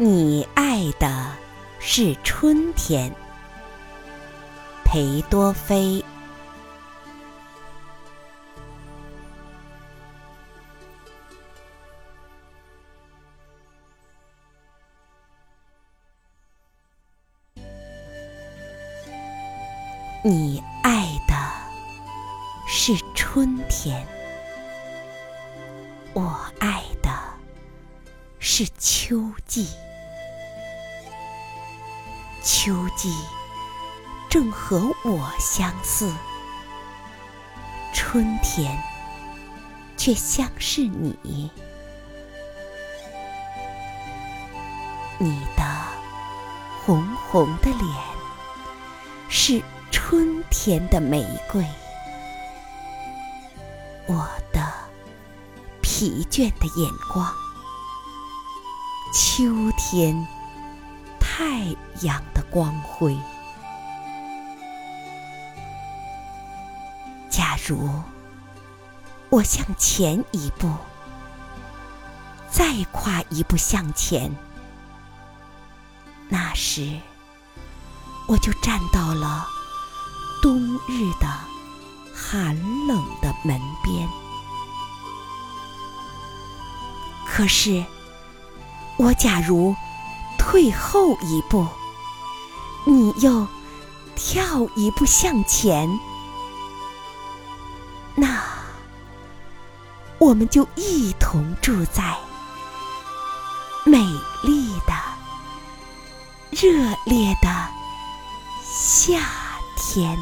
你爱的是春天，裴多菲。你爱的是春天，我爱的是秋季。秋季正和我相似，春天却像是你。你的红红的脸是。春天的玫瑰，我的疲倦的眼光，秋天太阳的光辉。假如我向前一步，再跨一步向前，那时我就站到了。冬日的寒冷的门边，可是我假如退后一步，你又跳一步向前，那我们就一同住在美丽的、热烈的夏天。